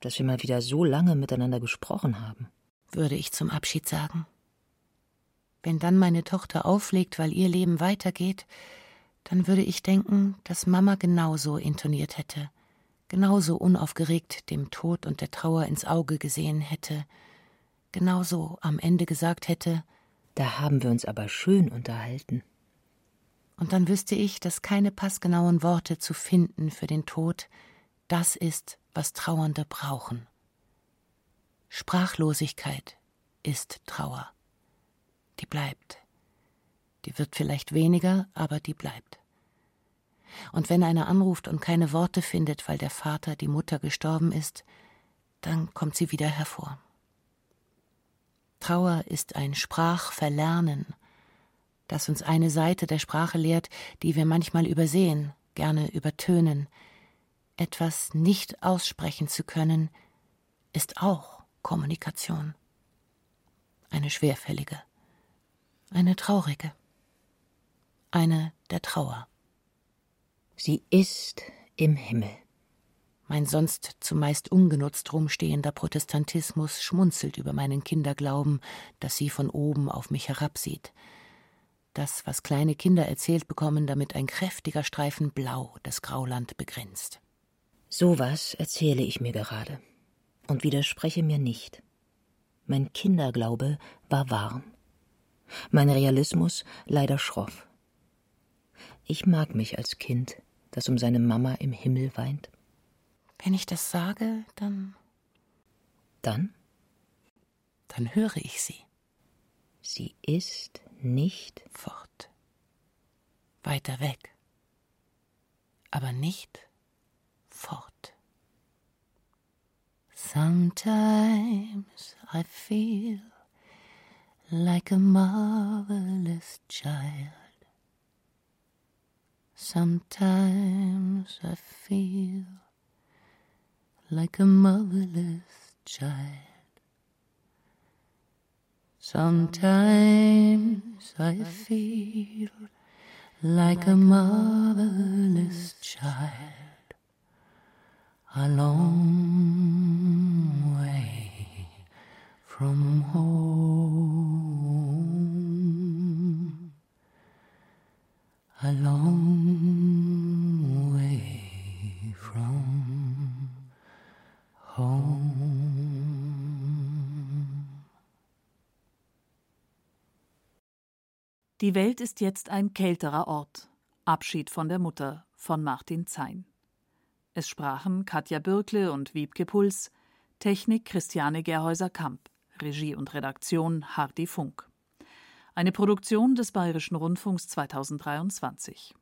S3: dass wir mal wieder so lange miteinander gesprochen haben,
S2: würde ich zum Abschied sagen. Wenn dann meine Tochter auflegt, weil ihr Leben weitergeht, dann würde ich denken, dass Mama genauso intoniert hätte, genauso unaufgeregt dem Tod und der Trauer ins Auge gesehen hätte, genauso am Ende gesagt hätte,
S3: Da haben wir uns aber schön unterhalten.
S2: Und dann wüsste ich, dass keine passgenauen Worte zu finden für den Tod das ist, was Trauernde brauchen. Sprachlosigkeit ist Trauer. Die bleibt. Die wird vielleicht weniger, aber die bleibt. Und wenn einer anruft und keine Worte findet, weil der Vater, die Mutter gestorben ist, dann kommt sie wieder hervor. Trauer ist ein Sprachverlernen, das uns eine Seite der Sprache lehrt, die wir manchmal übersehen, gerne übertönen. Etwas nicht aussprechen zu können, ist auch Kommunikation. Eine schwerfällige, eine traurige, eine der Trauer.
S3: Sie ist im Himmel.
S2: Mein sonst zumeist ungenutzt rumstehender Protestantismus schmunzelt über meinen Kinderglauben, dass sie von oben auf mich herabsieht. Das, was kleine Kinder erzählt bekommen, damit ein kräftiger Streifen Blau das Grauland begrenzt.
S3: So was erzähle ich mir gerade und widerspreche mir nicht. Mein Kinderglaube war warm, mein Realismus leider schroff. Ich mag mich als Kind, das um seine Mama im Himmel weint.
S2: Wenn ich das sage, dann.
S3: Dann?
S2: Dann höre ich sie.
S3: Sie ist nicht
S2: fort. Weiter weg. Aber nicht fort. Sometimes I feel like a marvelous child. Sometimes I feel like a motherless child. Sometimes I feel like a motherless child, a long way from home, a long way from home.
S4: Die Welt ist jetzt ein kälterer Ort. Abschied von der Mutter von Martin Zein. Es sprachen Katja Bürkle und Wiebke Puls, Technik Christiane Gerhäuser-Kamp, Regie und Redaktion Hardy Funk. Eine Produktion des Bayerischen Rundfunks 2023.